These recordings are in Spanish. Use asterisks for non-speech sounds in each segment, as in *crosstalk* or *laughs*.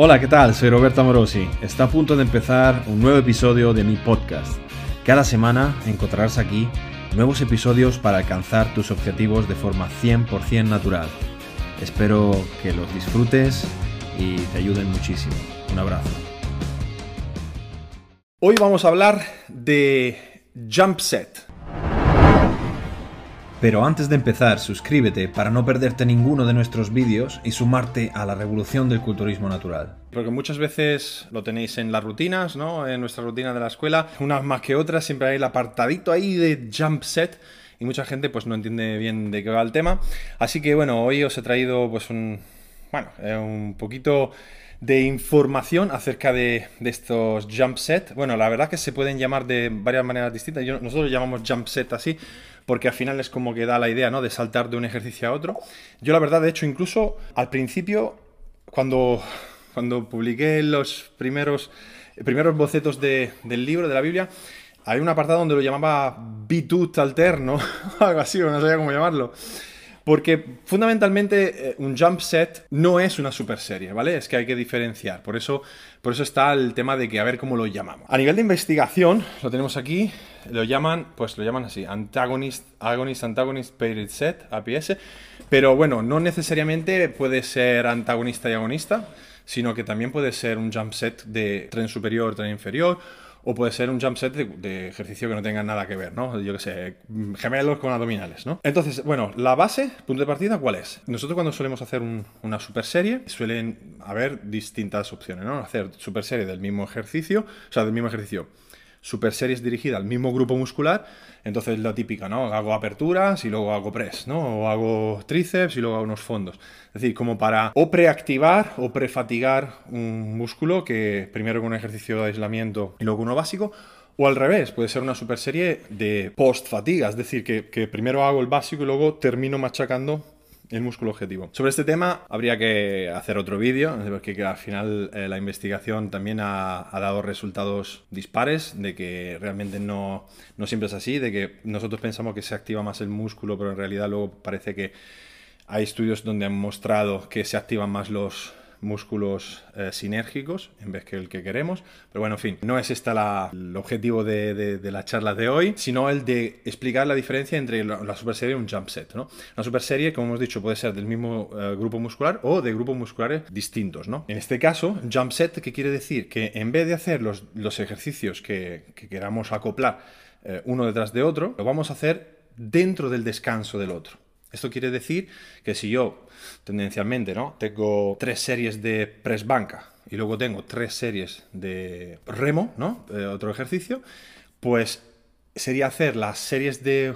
Hola, ¿qué tal? Soy Roberto Amorosi. Está a punto de empezar un nuevo episodio de mi podcast. Cada semana encontrarás aquí nuevos episodios para alcanzar tus objetivos de forma 100% natural. Espero que los disfrutes y te ayuden muchísimo. Un abrazo. Hoy vamos a hablar de Jump Set. Pero antes de empezar, suscríbete para no perderte ninguno de nuestros vídeos y sumarte a la revolución del culturismo natural. Porque muchas veces lo tenéis en las rutinas, ¿no? En nuestra rutina de la escuela, unas más que otras, siempre hay el apartadito ahí de jump set y mucha gente pues no entiende bien de qué va el tema. Así que bueno, hoy os he traído pues un, bueno, eh, un poquito de información acerca de, estos jump set. Bueno, la verdad que se pueden llamar de varias maneras distintas. nosotros lo llamamos jump set así, porque al final es como que da la idea, ¿no? De saltar de un ejercicio a otro. Yo la verdad, de hecho, incluso al principio, cuando, cuando publiqué los primeros, primeros bocetos del libro, de la Biblia, hay un apartado donde lo llamaba bitut alterno, *laughs* algo así, no sabía cómo llamarlo. Porque fundamentalmente eh, un jump set no es una super serie, ¿vale? Es que hay que diferenciar. Por eso, por eso está el tema de que a ver cómo lo llamamos. A nivel de investigación, lo tenemos aquí, lo llaman, pues lo llaman así, antagonist, agonist, antagonist paired set, APS. Pero bueno, no necesariamente puede ser antagonista y agonista, sino que también puede ser un jump set de tren superior, tren inferior o puede ser un jump set de, ejercicio que no tenga nada que ver, ¿no? Yo que sé, gemelos con abdominales, ¿no? Entonces, bueno, la base, punto de partida, ¿cuál es? Nosotros cuando solemos hacer una super serie, suelen haber distintas opciones, ¿no? Hacer super serie del mismo ejercicio, o sea, del mismo ejercicio super series dirigida al mismo grupo muscular, entonces la típica, ¿no? Hago aperturas y luego hago press, ¿no? O hago tríceps y luego hago unos fondos. Es decir, como para o preactivar o prefatigar un músculo que primero con un ejercicio de aislamiento y luego uno básico, o al revés, puede ser una super serie de post-fatiga, es decir, que, que primero hago el básico y luego termino machacando el músculo objetivo. Sobre este tema habría que hacer otro vídeo, porque al final eh, la investigación también ha, dado resultados dispares, de que realmente no, no siempre es así, de que nosotros pensamos que se activa más el músculo, pero en realidad luego parece que hay estudios donde han mostrado que se activan más los, músculos eh, sinérgicos en vez que el que queremos. Pero bueno, en fin, no es este el objetivo de, la charla de hoy, sino el de explicar la diferencia entre la, super serie y un jump set. ¿no? Una super serie, como hemos dicho, puede ser del mismo eh, grupo muscular o de grupos musculares distintos. ¿no? En este caso, jump set, ¿qué quiere decir? Que en vez de hacer los, los ejercicios que, queramos acoplar eh, uno detrás de otro, lo vamos a hacer dentro del descanso del otro. Esto quiere decir que si yo tendencialmente ¿no? tengo tres series de press banca y luego tengo tres series de remo, ¿no? Eh, otro ejercicio, pues sería hacer las series de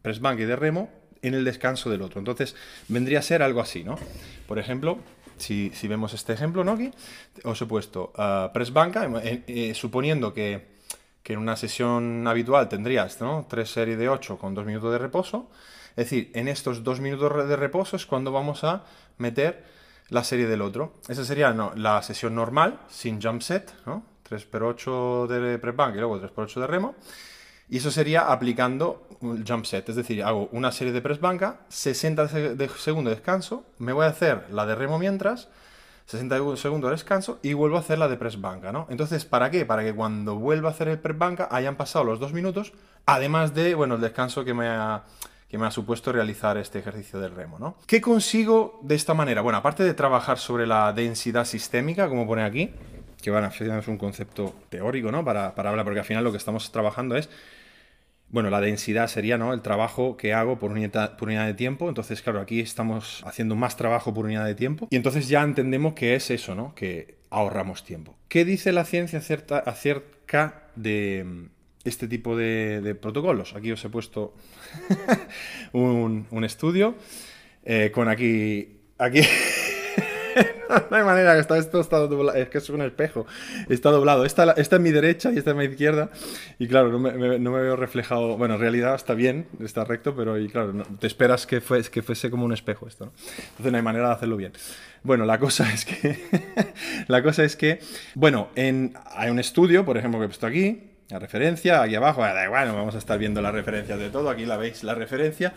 press banca y de remo en el descanso del otro. Entonces vendría a ser algo así, ¿no? Por ejemplo, si, vemos este ejemplo, ¿no? Aquí os he puesto uh, press banca, eh, suponiendo que, que, en una sesión habitual tendrías ¿no? tres series de 8 con dos minutos de reposo, es decir, en estos dos minutos de reposo es cuando vamos a meter la serie del otro. Esa sería la sesión normal, sin jump set, ¿no? 3x8 de prep bank y luego 3x8 de remo. Y eso sería aplicando un jump set, es decir, hago una serie de press banca, 60 segundos de descanso, me voy a hacer la de remo mientras, 60 segundos de descanso y vuelvo a hacer la de press banca, ¿no? Entonces, ¿para qué? Para que cuando vuelva a hacer el press banca hayan pasado los dos minutos, además de, bueno, el descanso que me ha que me ha supuesto realizar este ejercicio del remo. ¿no? ¿Qué consigo de esta manera? Bueno, aparte de trabajar sobre la densidad sistémica, como pone aquí, que a es un concepto teórico ¿no? para, hablar, porque al final lo que estamos trabajando es bueno, la densidad sería ¿no? el trabajo que hago por por unidad de tiempo. Entonces, claro, aquí estamos haciendo más trabajo por unidad de tiempo. Y entonces ya entendemos que es eso, ¿no? Que ahorramos tiempo. ¿Qué dice la ciencia acerca de, este tipo de, protocolos. Aquí os he puesto *laughs* un, estudio eh, con aquí... aquí *laughs* no hay manera que está, esto está doblado. Es que es un espejo. Está doblado. Esta, esta es mi derecha y esta es mi izquierda. Y claro, no me, no me veo reflejado. Bueno, en realidad está bien, está recto, pero y claro, te esperas que, fue, que fuese como un espejo esto. ¿no? Entonces no hay manera de hacerlo bien. Bueno, la cosa es que. *laughs* la cosa es que. Bueno, en, hay un estudio, por ejemplo, que he puesto aquí la referencia, aquí abajo, da igual, vamos a estar viendo las referencias de todo, aquí la veis la referencia,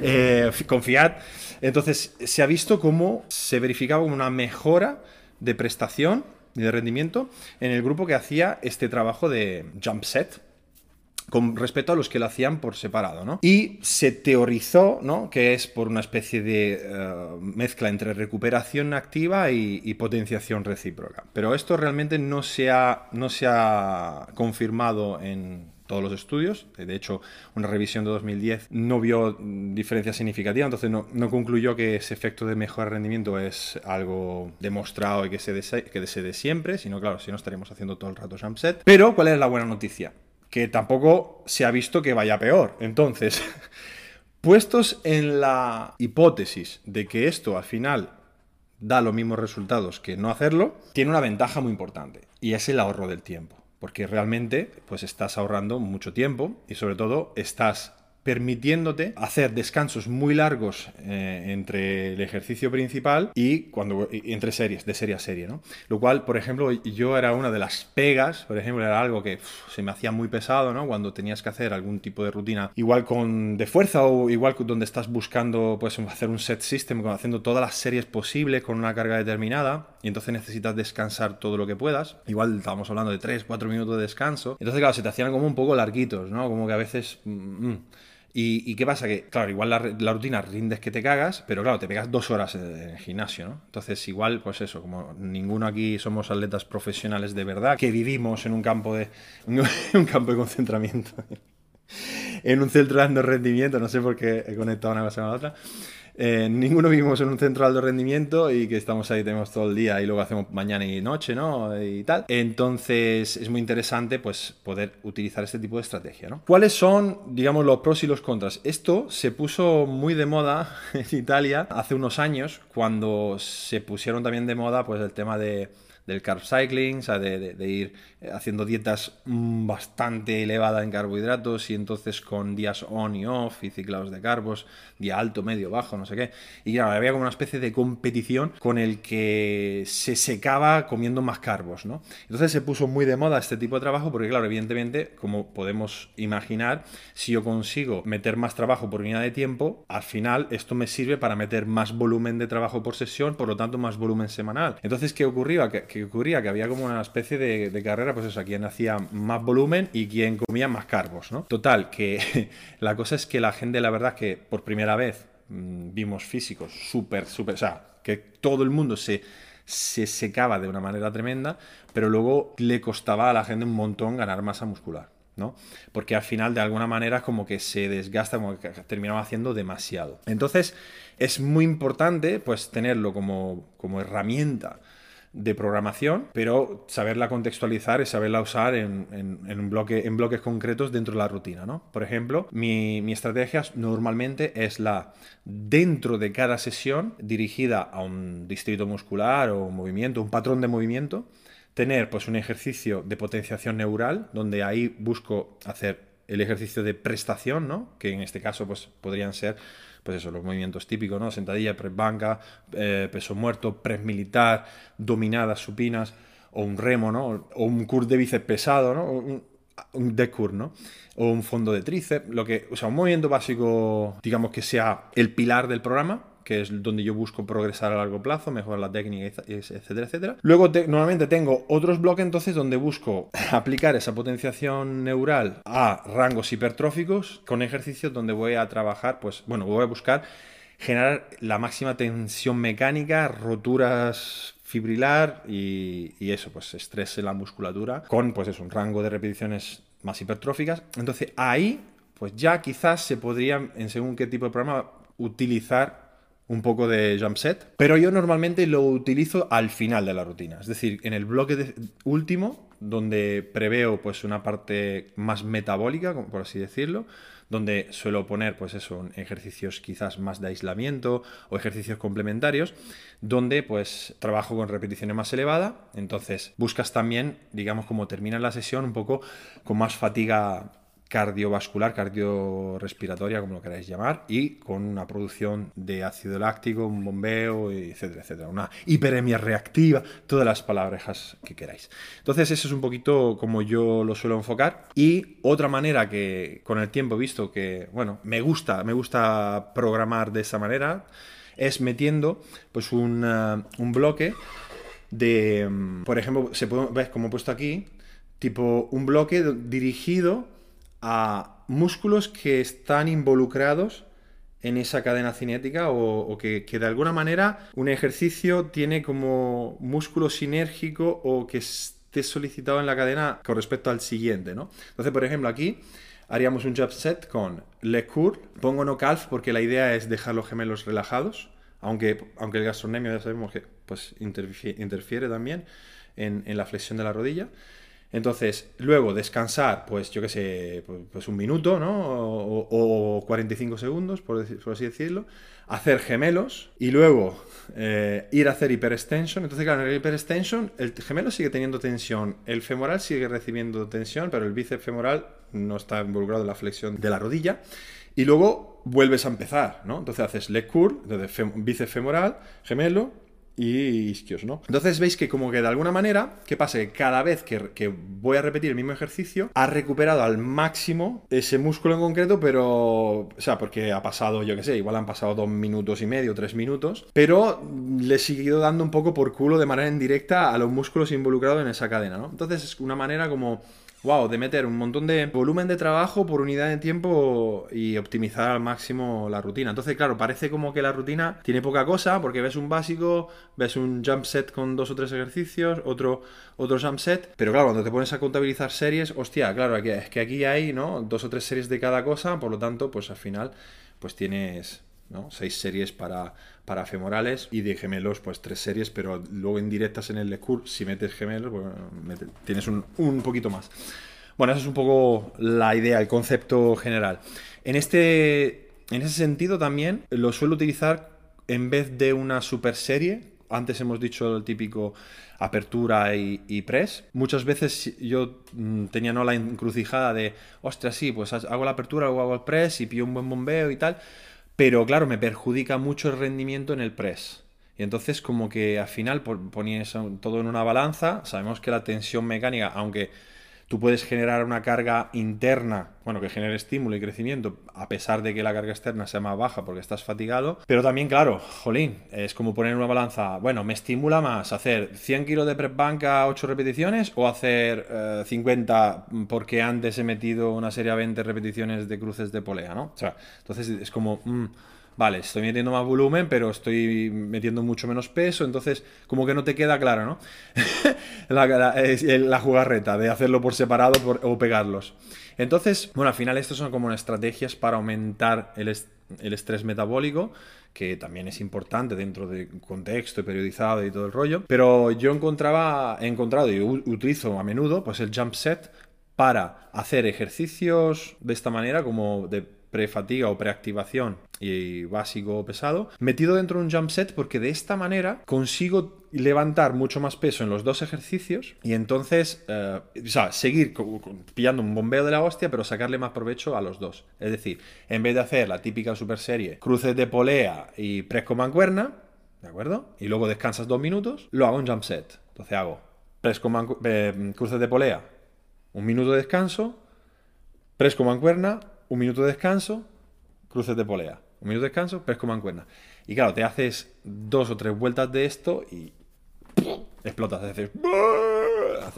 eh, confiad. Entonces, se ha visto cómo se verificaba una mejora de prestación y de rendimiento en el grupo que hacía este trabajo de jump set, con respecto a los que lo hacían por separado, ¿no? Y se teorizó, ¿no? Que es por una especie de eh, mezcla entre recuperación activa y, potenciación recíproca. Pero esto realmente no se ha, no se ha confirmado en todos los estudios. De hecho, una revisión de 2010 no vio diferencia significativa, entonces no, no concluyó que ese efecto de mejor rendimiento es algo demostrado y que se, dese, que siempre, sino claro, si no estaríamos haciendo todo el rato jump set. Pero, ¿cuál es la buena noticia? Que tampoco se ha visto que vaya peor. Entonces, *laughs* puestos en la hipótesis de que esto al final da los mismos resultados que no hacerlo, tiene una ventaja muy importante y es el ahorro del tiempo. Porque realmente pues estás ahorrando mucho tiempo y sobre todo estás permitiéndote hacer descansos muy largos eh, entre el ejercicio principal y cuando entre series, de serie a serie, ¿no? Lo cual, por ejemplo, yo era una de las pegas, por ejemplo, era algo que se me hacía muy pesado, ¿no? Cuando tenías que hacer algún tipo de rutina, igual con de fuerza o igual donde estás buscando, pues, hacer un set system, haciendo todas las series posibles con una carga determinada y entonces necesitas descansar todo lo que puedas. Igual estábamos hablando de 3, 4 minutos de descanso. Entonces, claro, se te hacían como un poco larguitos, ¿no? Como que a veces... Mm, mm. ¿Y, qué pasa? Que, claro, igual la, rutina rindes que te cagas, pero claro, te pegas dos horas en el gimnasio, ¿no? Entonces, igual, pues eso, como ninguno aquí somos atletas profesionales de verdad, que vivimos en un campo de, *laughs* un campo de concentramiento, en un centro de rendimiento, no sé por qué he conectado una cosa con la otra, eh, ninguno vivimos en un centro de alto rendimiento y que estamos ahí, tenemos todo el día y luego hacemos mañana y noche, ¿no? Y tal. Entonces es muy interesante pues poder utilizar este tipo de estrategia, ¿no? ¿Cuáles son, digamos, los pros y los contras? Esto se puso muy de moda *laughs* en Italia hace unos años cuando se pusieron también de moda pues el tema de del carb cycling, o sea, de, ir eh, haciendo dietas mm, bastante elevadas en carbohidratos y entonces con días on y off y ciclados de carbos, día alto, medio, bajo, no sé qué. Y claro, había como una especie de competición con el que se secaba comiendo más carbos, ¿no? Entonces se puso muy de moda este tipo de trabajo porque, claro, evidentemente, como podemos imaginar, si yo consigo meter más trabajo por unidad de tiempo, al final esto me sirve para meter más volumen de trabajo por sesión, por lo tanto más volumen semanal. Entonces, ¿qué ocurría? Que, que ocurría? Que había como una especie de, carrera, pues eso, quien hacía más volumen y quien comía más carbos, ¿no? Total, que *laughs* la cosa es que la gente, la verdad, que por primera vez mm, vimos físicos súper, súper, o sea, que todo el mundo se, se secaba de una manera tremenda, pero luego le costaba a la gente un montón ganar masa muscular. ¿no? Porque al final de alguna manera como que se desgasta, como que terminaba haciendo demasiado. Entonces es muy importante pues tenerlo como, como herramienta de programación, pero saberla contextualizar y saberla usar en, un bloque, en bloques concretos dentro de la rutina. ¿no? Por ejemplo, mi, mi, estrategia normalmente es la dentro de cada sesión dirigida a un distrito muscular o un movimiento, un patrón de movimiento, tener pues un ejercicio de potenciación neural, donde ahí busco hacer el ejercicio de prestación, ¿no? que en este caso pues, podrían ser pues eso, los movimientos típicos, ¿no? Sentadilla, press banca, eh, peso muerto, press militar, dominadas supinas, o un remo, ¿no? O un curl de bíceps pesado, ¿no? Un, un deck curl, ¿no? O un fondo de tríceps, lo que, o sea, un movimiento básico, digamos que sea el pilar del programa, que es donde yo busco progresar a largo plazo, mejorar la técnica, etcétera, etcétera. Luego normalmente tengo otros bloques entonces donde busco *laughs* aplicar esa potenciación neural a rangos hipertróficos con ejercicios donde voy a trabajar, pues bueno, voy a buscar generar la máxima tensión mecánica, roturas fibrilar y, eso, pues estrés en la musculatura con pues eso, un rango de repeticiones más hipertróficas. Entonces ahí pues ya quizás se podría, en según qué tipo de programa, utilizar un poco de jump set, pero yo normalmente lo utilizo al final de la rutina, es decir, en el bloque último, donde preveo pues una parte más metabólica, por así decirlo, donde suelo poner pues eso, ejercicios quizás más de aislamiento o ejercicios complementarios, donde pues trabajo con repeticiones más elevadas, entonces buscas también, digamos, como termina la sesión un poco con más fatiga cardiovascular, cardiorrespiratoria, como lo queráis llamar, y con una producción de ácido láctico, un bombeo, etcétera, etcétera. Una hiperemia reactiva, todas las palabras que queráis. Entonces, eso es un poquito como yo lo suelo enfocar. Y otra manera que con el tiempo he visto que, bueno, me gusta, me gusta programar de esa manera, es metiendo pues un, un bloque de, mm, por ejemplo, se puede, ves como he puesto aquí, tipo un bloque dirigido a músculos que están involucrados en esa cadena cinética o, que, de alguna manera un ejercicio tiene como músculo sinérgico o que esté solicitado en la cadena con respecto al siguiente, ¿no? Entonces, por ejemplo, aquí haríamos un jump set con leg curl, pongo no calf porque la idea es dejar los gemelos relajados, aunque, aunque el gastrocnemio ya sabemos que pues, interfiere, también en la flexión de la rodilla. Entonces, luego descansar, pues yo qué sé, pues, pues, un minuto, ¿no? O, 45 segundos, por, así decirlo. Hacer gemelos y luego eh, ir a hacer hiperextension. Entonces, claro, en el hiperextension el gemelo sigue teniendo tensión, el femoral sigue recibiendo tensión, pero el bíceps femoral no está involucrado en la flexión de la rodilla. Y luego vuelves a empezar, ¿no? Entonces haces leg curl, entonces bíceps femoral, gemelo, y isquios, ¿no? Entonces veis que como que de alguna manera, ¿qué pasa? Que cada vez que, voy a repetir el mismo ejercicio, ha recuperado al máximo ese músculo en concreto, pero... O sea, porque ha pasado, yo qué sé, igual han pasado dos minutos y medio, tres minutos, pero le he seguido dando un poco por culo de manera indirecta a los músculos involucrados en esa cadena, ¿no? Entonces es una manera como wow, de meter un montón de volumen de trabajo por unidad de tiempo y optimizar al máximo la rutina. Entonces, claro, parece como que la rutina tiene poca cosa porque ves un básico, ves un jump set con dos o tres ejercicios, otro, otro jump set, pero claro, cuando te pones a contabilizar series, hostia, claro, es que aquí hay, ¿no? Dos o tres series de cada cosa, por lo tanto, pues al final, pues tienes Seis series para, para femorales y de gemelos, pues tres series, pero luego indirectas en el lecur, si metes gemelos, tienes un, un, poquito más. Bueno, esa es un poco la idea, el concepto general. En, este, en ese sentido también lo suelo utilizar en vez de una super serie. Antes hemos dicho el típico apertura y, y, press. Muchas veces yo mm, tenía no la encrucijada de, ostras, sí, pues hago la apertura, luego hago el press y pillo un buen bombeo y tal. Pero claro, me perjudica mucho el rendimiento en el press. Y entonces como que al final ponías todo en una balanza, sabemos que la tensión mecánica, aunque tú puedes generar una carga interna, bueno, que genere estímulo y crecimiento, a pesar de que la carga externa sea más baja porque estás fatigado. Pero también, claro, jolín, es como poner una balanza, bueno, me estimula más hacer 100 kilos de press bank a 8 repeticiones o hacer 50 eh, porque antes he metido una serie a 20 repeticiones de cruces de polea, ¿no? O sea, entonces es como... Mm, vale, estoy metiendo más volumen, pero estoy metiendo mucho menos peso, entonces como que no te queda claro, ¿no? *laughs* la, jugarreta de hacerlo por separado o pegarlos. Entonces, bueno, al final estos son como estrategias para aumentar el, el estrés metabólico, que también es importante dentro de contexto y periodizado y todo el rollo. Pero yo encontraba, he encontrado y utilizo a menudo pues el jump set para hacer ejercicios de esta manera como de prefatiga o preactivación y básico o pesado, metido dentro de un jump set porque de esta manera consigo levantar mucho más peso en los dos ejercicios y entonces, eh, o sea, seguir pillando un bombeo de la hostia, pero sacarle más provecho a los dos. Es decir, en vez de hacer la típica super serie, cruces de polea y press con mancuerna, ¿de acuerdo? Y luego descansas dos minutos, lo hago en jump set. Entonces hago press con eh, cruces de polea, un minuto de descanso, press con mancuerna, un minuto de descanso, cruces de polea. Un minuto de descanso, pesco mancuerna. Y claro, te haces dos o tres vueltas de esto y explotas.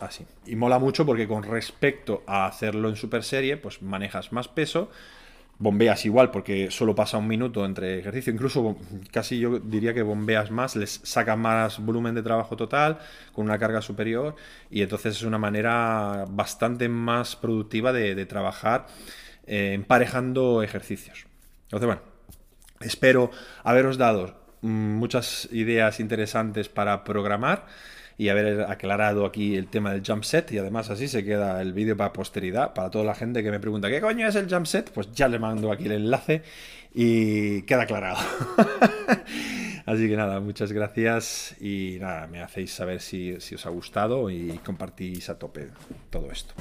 Así. Y mola mucho porque con respecto a hacerlo en super serie, pues manejas más peso, bombeas igual porque solo pasa un minuto entre ejercicio, incluso casi yo diría que bombeas más, les sacas más volumen de trabajo total con una carga superior y entonces es una manera bastante más productiva de trabajar eh, emparejando ejercicios. Entonces, bueno, espero haberos dado mm, muchas ideas interesantes para programar y haber aclarado aquí el tema del jump set y además así se queda el vídeo para posteridad, para toda la gente que me pregunta ¿qué coño es el jump set? Pues ya le mando aquí el enlace y queda aclarado. *laughs* así que nada, muchas gracias y nada, me hacéis saber si, si os ha gustado y compartís a tope todo esto.